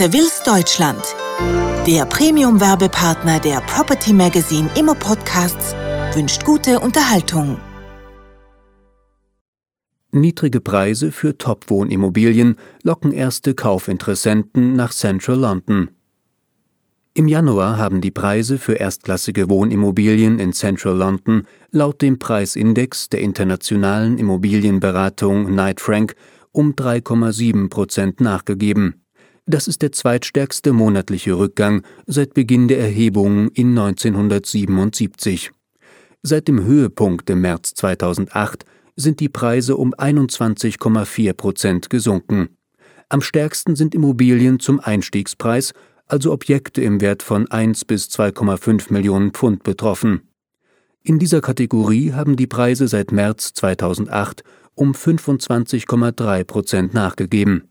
Seville's Deutschland, der Premium-Werbepartner der Property Magazine Immo Podcasts, wünscht gute Unterhaltung. Niedrige Preise für Top-Wohnimmobilien locken erste Kaufinteressenten nach Central London. Im Januar haben die Preise für erstklassige Wohnimmobilien in Central London laut dem Preisindex der internationalen Immobilienberatung Knight Frank um 3,7 Prozent nachgegeben. Das ist der zweitstärkste monatliche Rückgang seit Beginn der Erhebungen in 1977. Seit dem Höhepunkt im März 2008 sind die Preise um 21,4 Prozent gesunken. Am stärksten sind Immobilien zum Einstiegspreis, also Objekte im Wert von 1 bis 2,5 Millionen Pfund betroffen. In dieser Kategorie haben die Preise seit März 2008 um 25,3 Prozent nachgegeben.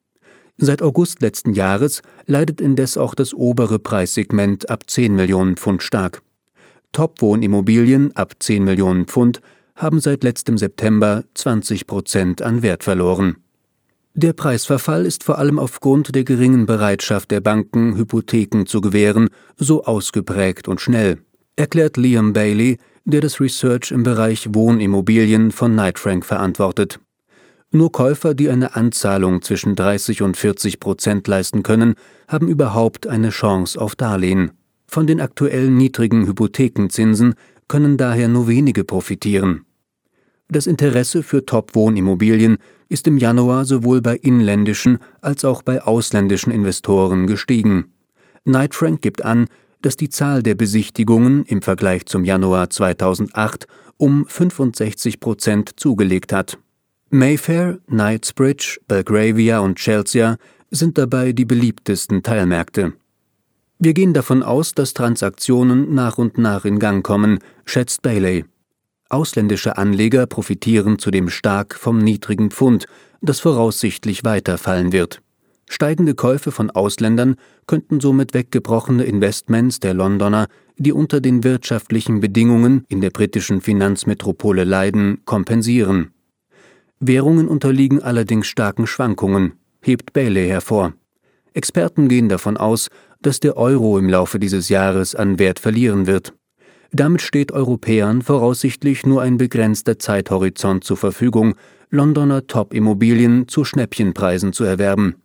Seit August letzten Jahres leidet indes auch das obere Preissegment ab 10 Millionen Pfund stark. Top-Wohnimmobilien ab 10 Millionen Pfund haben seit letztem September 20 Prozent an Wert verloren. Der Preisverfall ist vor allem aufgrund der geringen Bereitschaft der Banken, Hypotheken zu gewähren, so ausgeprägt und schnell, erklärt Liam Bailey, der das Research im Bereich Wohnimmobilien von Knight Frank verantwortet. Nur Käufer, die eine Anzahlung zwischen 30 und 40 Prozent leisten können, haben überhaupt eine Chance auf Darlehen. Von den aktuell niedrigen Hypothekenzinsen können daher nur wenige profitieren. Das Interesse für Top-Wohnimmobilien ist im Januar sowohl bei inländischen als auch bei ausländischen Investoren gestiegen. Knight Frank gibt an, dass die Zahl der Besichtigungen im Vergleich zum Januar 2008 um 65 Prozent zugelegt hat. Mayfair, Knightsbridge, Belgravia und Chelsea sind dabei die beliebtesten Teilmärkte. Wir gehen davon aus, dass Transaktionen nach und nach in Gang kommen, schätzt Bailey. Ausländische Anleger profitieren zudem stark vom niedrigen Pfund, das voraussichtlich weiterfallen wird. Steigende Käufe von Ausländern könnten somit weggebrochene Investments der Londoner, die unter den wirtschaftlichen Bedingungen in der britischen Finanzmetropole leiden, kompensieren. Währungen unterliegen allerdings starken Schwankungen, hebt Bailey hervor. Experten gehen davon aus, dass der Euro im Laufe dieses Jahres an Wert verlieren wird. Damit steht Europäern voraussichtlich nur ein begrenzter Zeithorizont zur Verfügung, Londoner Top-Immobilien zu Schnäppchenpreisen zu erwerben.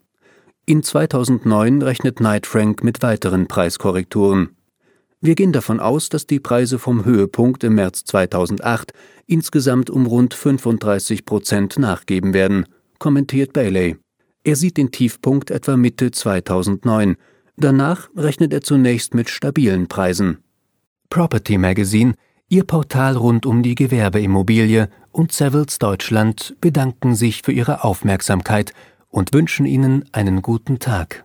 In 2009 rechnet Knight Frank mit weiteren Preiskorrekturen. Wir gehen davon aus, dass die Preise vom Höhepunkt im März 2008 insgesamt um rund 35 Prozent nachgeben werden, kommentiert Bailey. Er sieht den Tiefpunkt etwa Mitte 2009. Danach rechnet er zunächst mit stabilen Preisen. Property Magazine, Ihr Portal rund um die Gewerbeimmobilie und Savills Deutschland bedanken sich für Ihre Aufmerksamkeit und wünschen Ihnen einen guten Tag.